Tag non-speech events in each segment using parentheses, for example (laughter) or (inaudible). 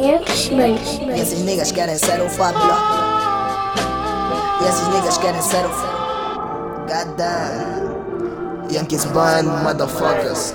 E esses niggas querem ser o Fablo. E esses niggas querem ser o. God damn. Yankees Band, motherfuckers.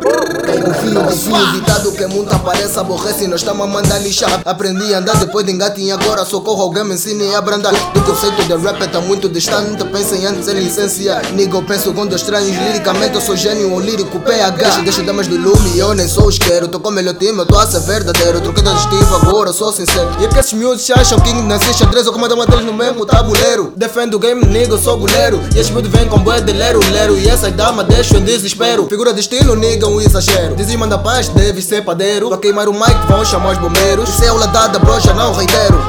Confio, Confio, ditado que muito aparece, aborrece, nós estamos a mandar lixar. Aprendi a andar depois de engatinho, agora socorro, alguém me ensine a abrandar. Do conceito de rap está muito distante, pensem antes em licenciar. Nigga, eu penso com dois estranhos, liricamente eu sou gênio, ou lírico PH. Deixa, deixa damas do lume, eu nem sou isqueiro. Tô com melhor time, eu tô a ser verdadeiro. Troquei de adjetivo, agora eu sou sincero. E é que esses miúdos acham que nasci xadrez ou comandam uma deles no mesmo tabuleiro. Defendo o game, nigga, eu sou goleiro. E esses miúdos vêm com bué de lero, lero. E essas damas deixam em desespero. Figura de estilo, nigga, um exagero. Dizem manda paz, deve ser padeiro. Tô a queimar o mic, vão chamar os bombeiros. Isso é aula dada, bro, já não reitero. (laughs)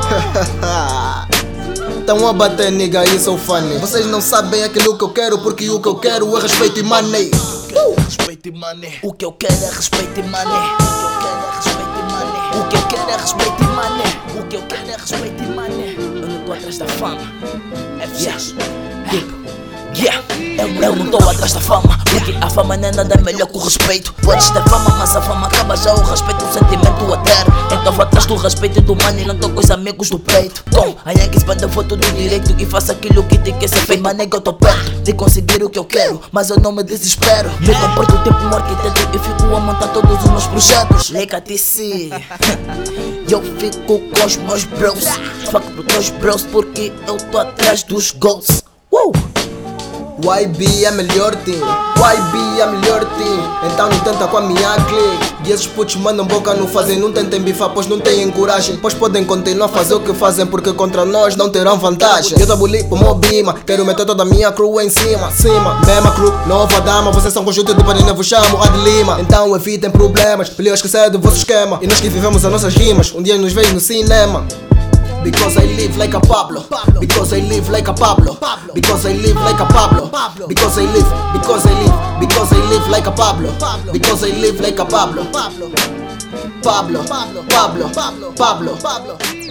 Tão a bater, nigga, isso sou funny. Vocês não sabem aquilo que eu quero, porque o que eu quero é respeito e money. Respeito e money. O que eu quero é respeito e money. O que eu quero é respeito e money. O que eu quero é respeito e money. O que eu quero é respeito e money. Eu não tô atrás da fama. É fixe. Yeah. Eu, eu não tô atrás da fama. Porque a fama não é nada melhor que o respeito. Podes ter fama, mas a fama acaba já. O respeito é um sentimento eterno Então vou atrás do respeito e do money Não tô com os amigos do peito. Com a Yankees banda eu vou tudo direito E faço aquilo que tem que ser feito. Mas nega eu tô perto de conseguir o que eu quero Mas eu não me desespero. Me comporto tipo um arquiteto E fico a montar todos os meus projetos. Liga TC (laughs) Eu fico com os meus bros. Fuck pros teus bros Porque eu tô atrás dos goals! YB é melhor team, YB é melhor team. Então não tenta com a minha clique. E esses putos mandam boca não fazem Não tentem bifar pois não têm coragem. Pois podem continuar a fazer o que fazem Porque contra nós não terão vantagem. Eu tabuli pro Mobima Quero meter toda a minha crew em cima Cima, mesma crew, nova dama Vocês são conjunto de panina, vos chamo a de Lima. Então evitem problemas, melhor esquecer do vosso esquema. E nós que vivemos as nossas rimas Um dia nos vejo no cinema Because I live like a Pablo. Because I live like a Pablo. Because I live like a Pablo. Because I live, because I live, because I live like a Pablo. Because I live like a Pablo. Pablo, Pablo, Pablo, Pablo.